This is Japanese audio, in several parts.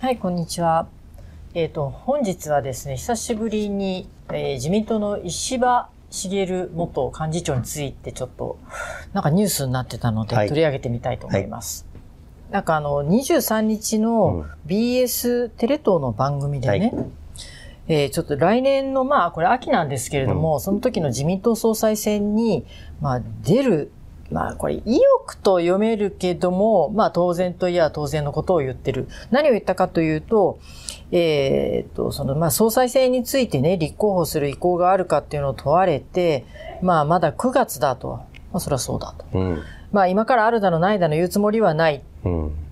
はい、こんにちは。えっ、ー、と、本日はですね、久しぶりに、えー、自民党の石破茂元幹事長についてちょっと、なんかニュースになってたので、取り上げてみたいと思います。はい。はい、なんかあの、23日の BS テレ東の番組でね、はい。えー、ちょっと来年の、まあ、これ秋なんですけれども、うん、その時の自民党総裁選に、まあ、出るまあこれ意欲と読めるけども、まあ当然といえば当然のことを言ってる。何を言ったかというと、えー、っと、そのまあ総裁選についてね、立候補する意向があるかっていうのを問われて、まあまだ9月だと。まあそれはそうだと。うん、まあ今からあるだのないだの言うつもりはない。うん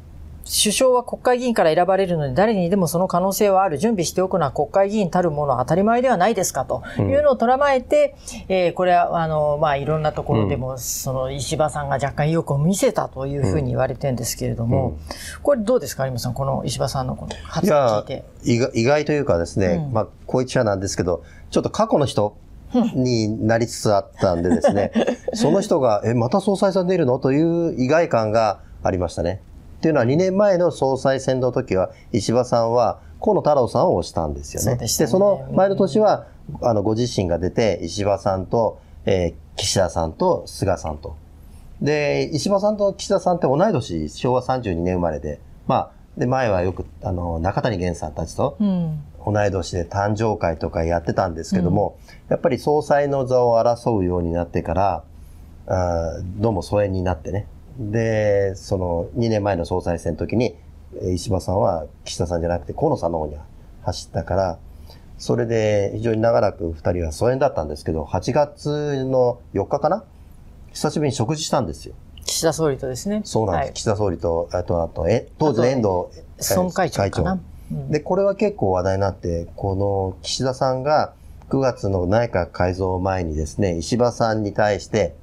首相は国会議員から選ばれるので誰にでもその可能性はある。準備しておくのは国会議員たるものは当たり前ではないですかと。いうのをとらまえて、うん、えー、これは、あの、まあ、いろんなところでも、その石破さんが若干意欲を見せたというふうに言われてるんですけれども、うん、これどうですか、有馬さん、この石破さんのこの発言を聞いて。意外というかですね、うん、まあ、こういっちゃなんですけど、ちょっと過去の人、になりつつあったんでですね、その人が、え、また総裁さん出るの？という意外感がありましたね。っていうのは2年前の総裁選の時は石破さんは河野太郎さんを推したんですよね。で、ね、その前の年は、あの、ご自身が出て、石破さんと、えー、岸田さんと菅さんと。で、石破さんと岸田さんって同い年、昭和32年生まれで、まあ、で、前はよく、あの、中谷源さんたちと、同い年で誕生会とかやってたんですけども、うん、やっぱり総裁の座を争うようになってから、あどうも疎遠になってね、で、その2年前の総裁選の時に、石破さんは岸田さんじゃなくて河野さんの方に走ったから、それで非常に長らく2人は疎遠だったんですけど、8月の4日かな？久しぶりに食事したんですよ。岸田総理とですね。そうなんです。はい、岸田総理と、あと、あと、え、当時の遠藤総会長かな、うん、で、これは結構話題になって、この岸田さんが9月の内閣改造前にですね、石破さんに対して、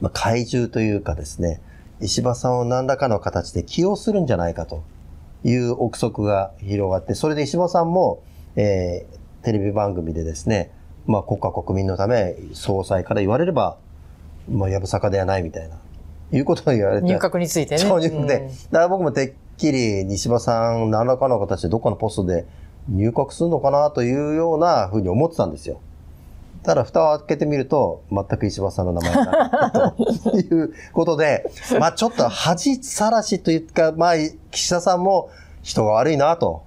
まあ、怪獣というかですね、石破さんを何らかの形で起用するんじゃないかという憶測が広がって、それで石破さんも、えー、テレビ番組でですね、まあ、国家国民のため総裁から言われれば、まあ、やぶさかではないみたいな、いうことを言われて。入閣についてね。そういうで、うん、だから僕もてっきり西場さん何らかの形でどっかのポストで入閣するのかなというようなふうに思ってたんですよ。ただ蓋を開けてみると、全く石破さんの名前がということで、まあちょっと恥さらしというか、まあ岸田さんも人が悪いなと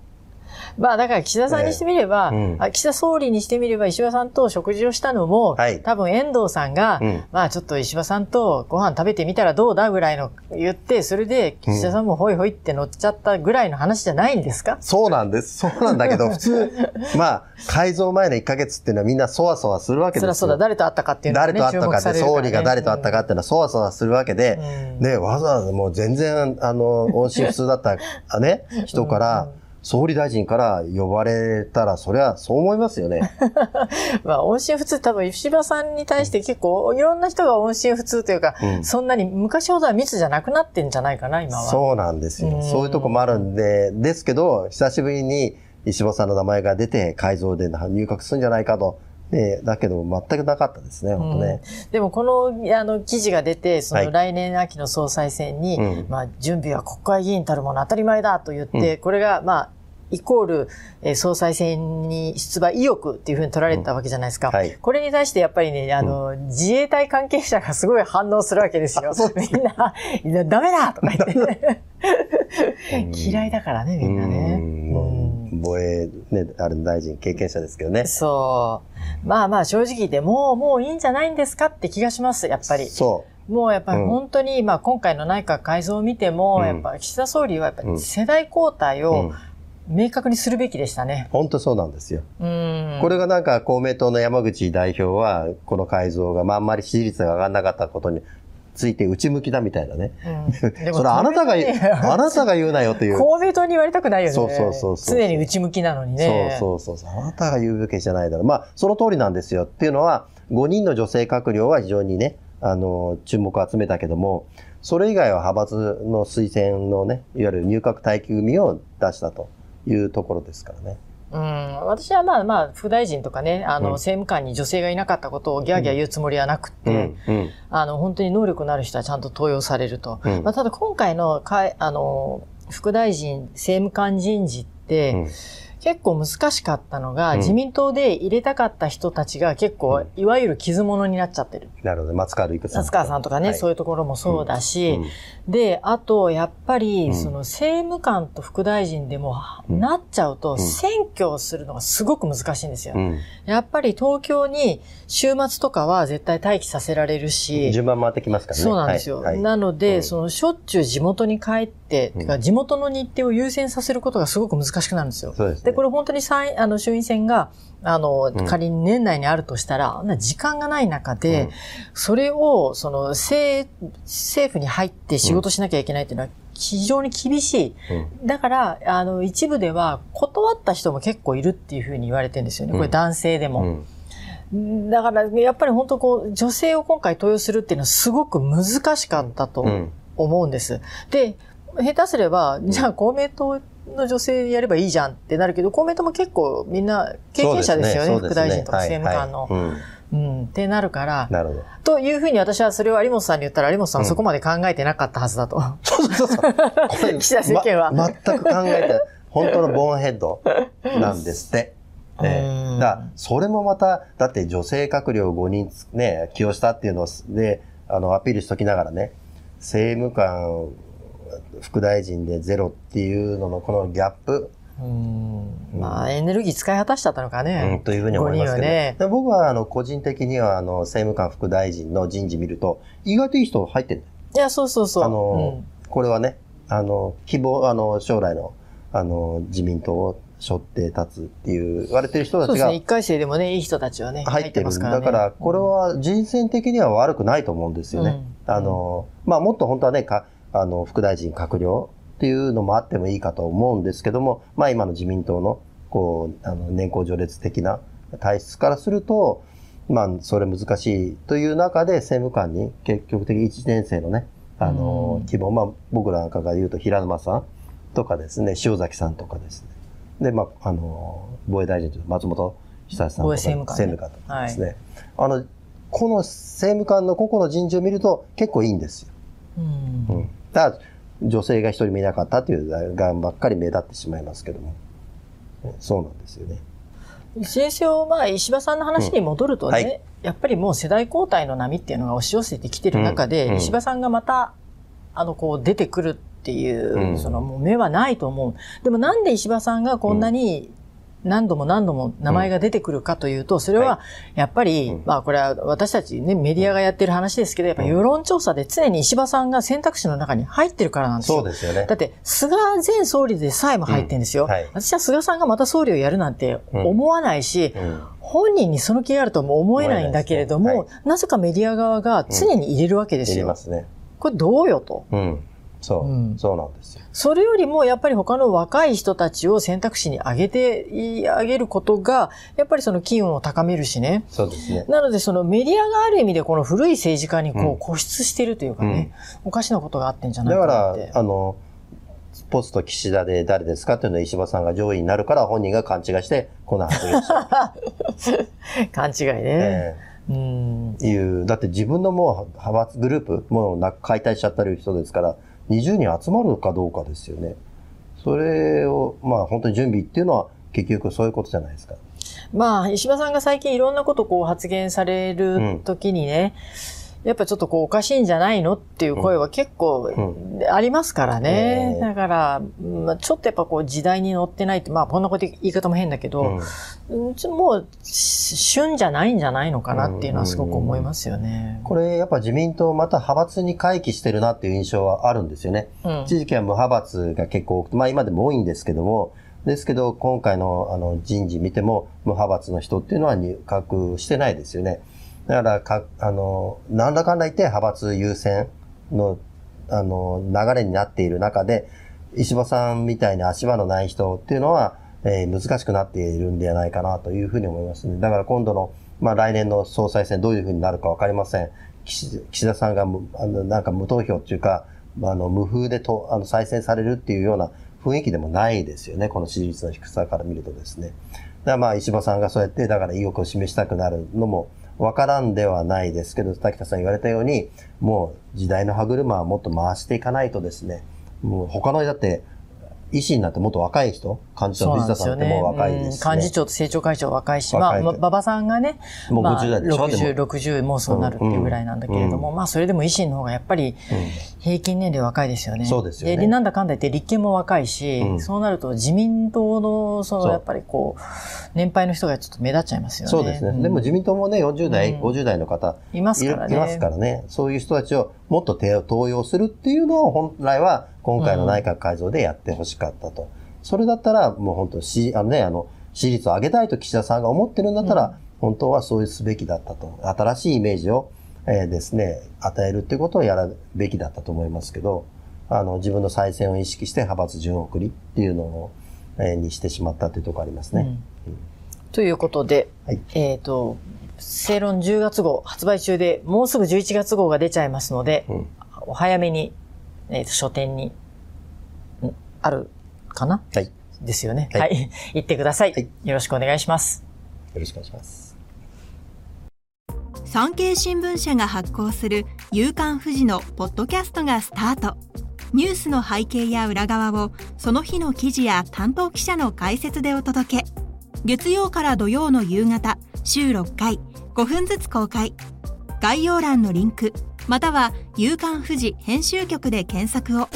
まあだから岸田さんにしてみれば、えーうん、岸田総理にしてみれば石破さんと食事をしたのも、はい、多分遠藤さんが、うん、まあちょっと石破さんとご飯食べてみたらどうだぐらいの言って、それで岸田さんもホイホイって乗っちゃったぐらいの話じゃないんですか？そうなんです。そうなんだけど、普通、まあ改造前の1ヶ月っていうのはみんなそわそわするわけですよ。そそうだ、誰と会ったかっていうのは、ね、誰と会ったかって、総理が誰と会ったかっていうのはそわそわするわけで、うん、ね、わざわざもう全然、あの、音信不通だったね、人から、うん総理大臣から呼ばれたら、そりゃそう思いますよね。まあ、音信不通、多分、吉羽さんに対して結構、いろんな人が音信不通というか、うん、そんなに昔ほどは密じゃなくなってんじゃないかな、今は。そうなんですよ。うそういうとこもあるんで、ですけど、久しぶりに石破さんの名前が出て、改造で入閣するんじゃないかと。で、だけど全くなかったですね、本当ね。でもこの、あの、記事が出て、その来年秋の総裁選に、はい、まあ、準備は国会議員たるもの当たり前だと言って、うん、これが、まあ、イコール、えー、総裁選に出馬意欲っていうふうに取られたわけじゃないですか。うん。はい、これに対してやっぱりね、あの、うん、自衛隊関係者がすごい反応するわけですよ。みんな、ダメだとか言って。嫌いだからね、みんなね。防衛、ね、ある大臣経験者ですけどね。そう。まあまあ正直でもう、もういいんじゃないんですかって気がします、やっぱり。そう。もうやっぱり本当に、うん、まあ今回の内閣改造を見ても、やっぱ岸田総理はやっぱり世代交代を、明確にするべきでしたね。本当そうなんですよ。これがなんか公明党の山口代表は、この改造が、まあ、あんまり支持率が上がらなかったことについて内向きだみたいなね。うん、それあなたが、あなたが言うなよという。公明党に言われたくないよね。そうそうそうそう。常に内向きなのにね。そうそうそう。あなたが言うべきじゃないだろう。まあ、その通りなんですよ。っていうのは、5人の女性閣僚は非常にね、あの、注目を集めたけども、それ以外は派閥の推薦のね、いわゆる入閣待機組を出したと。いうところですからね。うん、私はまあまあ、副大臣とかね、あの、政務官に女性がいなかったことをギャーギャー言うつもりはなくて、うんうん、あの、本当に能力のある人はちゃんと登用されると。うん、まあ、ただ今回のかあの、副大臣政務官人事って、うん結構難しかったのが、うん、自民党で入れたかった人たちが結構、いわゆる傷物になっちゃってる。なるほど。松川るいくさん。松川さんとかね、はい、そういうところもそうだし、うん、で、あと、やっぱり、その政務官と副大臣でも、なっちゃうと、選挙をするのがすごく難しいんですよ。やっぱり東京に週末とかは絶対待機させられるし。順番回ってきますからね。そうなんですよ。はいはい、なので、その、しょっちゅう地元に帰って、てか地元の日程を優先させることがすごく難しくなるんですよ。そうです、ね、で、これ本当に参あの衆院選が、あの、仮に年内にあるとしたら、うん、時間がない中で、うん、それを、その、政、政府に入って仕事しなきゃいけないっていうのは、非常に厳しい。うん、だから、あの、一部では、断った人も結構いるっていうふうに言われてるんですよね。これ男性でも。だから、やっぱり本当こう、女性を今回登用するっていうのはすごく難しかったと思うんです。で、下手すれば、じゃあ公明党の女性やればいいじゃんってなるけど、公明党も結構みんな経験者ですよね、ね副大臣とか政務官の。はいはいうんうん、ってなるから、なるほど。というふうに私はそれを有本さんに言ったら、有本さんはそこまで考えてなかったはずだと。うん、そうそうそう。岸田政権は、ま。全く考えて、本当のボーンヘッドなんですって。ね、だそれもまた、だって女性閣僚5人ね、起用したっていうので、あの、アピールしときながらね、政務官副大臣でゼロっていうののこのギャップ。うん、まあ、エネルギー使い果たしちゃったのかね。うん、というふうに思いますけど、ね、僕はあの個人的にはあの政務官副大臣の人事見ると、意外といい人入ってる。いや、そうそうそう。あの、うん、これはね、あの、希望、あの、将来の、あの、自民党を背負って立つっていう言われてる人たちが。そうですね。一回生でもね、いい人たちはね、入ってますから、ね、だから、これは人選的には悪くないと思うんですよね。うん、あの、まあ、もっと本当はね、かあの、副大臣、閣僚っていうのもあってもいいかと思うんですけども、まあ今の自民党の、こう、あの、年功序列的な体質からすると、まあ、それ難しいという中で政務官に結局的1年生のね、あの、希望、まあ僕らなんかが言うと平沼さんとかですね、塩崎さんとかですね。で、まあ、あの、防衛大臣と松本久さんとか、政務官、ね、政務官とかですね。はい、あの、この政務官の個々の人事を見ると結構いいんですよ。うん、うんただ、女性が一人もいなかったというがんばっかり目立ってしまいますけども。そうなんですよね。先生まあ、石破さんの話に戻るとね、うんはい、やっぱりもう世代交代の波っていうのが押し寄せてきてる中で、うん、石破さんがまた、あの、こう出てくるっていう、うん、そのもう目はないと思う。でもなんで石破さんがこんなに何度も何度も名前が出てくるかというと、それはやっぱり、まあこれは私たちね、メディアがやってる話ですけど、やっぱ世論調査で常に石破さんが選択肢の中に入ってるからなんですよ。そうですよね。だって、菅前総理でさえも入ってるんですよ。はい、私は菅さんがまた総理をやるなんて思わないし、本人にその気があるとも思えないんだけれども、なぜかメディア側が常に入れるわけですよ。入れますね。これどうよと。うん。そう、うん、そうなんですよ。それよりもやっぱり他の若い人たちを選択肢に上げて、あげることが、やっぱりその機運を高めるしね。そうですね。なのでそのメディアがある意味でこの古い政治家にこう固執してるというかね、うん、おかしなことがあってんじゃないかなって。だから、あの、ポスト岸田で誰ですかっていうのは石破さんが上位になるから本人が勘違いして、この発言し 勘違いね。えー、うんいう、だって自分のもう派閥グループ、もう解体しちゃったる人ですから、20人集まるかどうかですよね。それを、まあ本当に準備っていうのは結局そういうことじゃないですか。まあ、石破さんが最近いろんなことこう発言される時にね、うんやっぱちょっとこうおかしいんじゃないのっていう声は結構ありますからね。だから、まあ、ちょっとやっぱこう時代に乗ってないって、まあこんなこと言い方も変だけど、うん、もう旬じゃないんじゃないのかなっていうのはすごく思いますよね。これやっぱ自民党また派閥に回帰してるなっていう印象はあるんですよね。うん、一時期は無派閥が結構多くて、まあ今でも多いんですけども、ですけど今回のあの人事見ても無派閥の人っていうのは入閣してないですよね。だからか、あの、なんだかんだ言って派閥優先の、あの、流れになっている中で、石破さんみたいに足場のない人っていうのは、えー、難しくなっているんではないかなというふうに思いますね。だから今度の、まあ来年の総裁選どういうふうになるかわかりません。岸田さんがあのなんか無投票っていうか、あの無風でとあの再選されるっていうような雰囲気でもないですよね。この支持率の低さから見るとですね。だまあ石破さんがそうやってだから意欲を示したくなるのもわからんではないですけど、滝田さん言われたように、もう時代の歯車はもっと回していかないとですね、もう他のだって、維新になってもっと若い人、幹事長の藤田さんってもう若いですし、ね、幹事長と政調会長若いし、まあ、馬場さんがね、もう50代でしょ、まあ、60、60もうそうなるっていうぐらいなんだけれども、うん、まあそれでも維新の方がやっぱり平均年齢若いですよね。そうですよね。で、なんだかんだ言って立憲も若いし、うん、そうなると自民党の、そのやっぱりこう、年配の人がちょっと目立っちゃいますよね。そうですね。うん、でも自民党もね、40代、50代の方いますからね。いますからね。そういう人たちをもっと登用するっていうのを本来は今回の内閣改造でやってほしかったと。それだったら、もう本当、し、あのね、あの、支持率を上げたいと岸田さんが思ってるんだったら、うん、本当はそうすべきだったと。新しいイメージを、えー、ですね、与えるってことをやるべきだったと思いますけど、あの、自分の再選を意識して派閥順送りっていうのを、えー、にしてしまったというところありますね。うんうん、ということで、はい、えっ、ー、と、正論10月号発売中で、もうすぐ11月号が出ちゃいますので、お早めに、えっ、と、書店に、あるかな？はい。ですよね。はい。はい、行ってくださいはい、よろしくお願いします。よろしくお願いします。産経新聞社が発行する夕刊富士のポッドキャストがスタート。ニュースの背景や裏側をその日の記事や担当記者の解説でお届け。月曜から土曜の夕方、週6回、5分ずつ公開。概要欄のリンク、または夕刊富士編集局で検索を。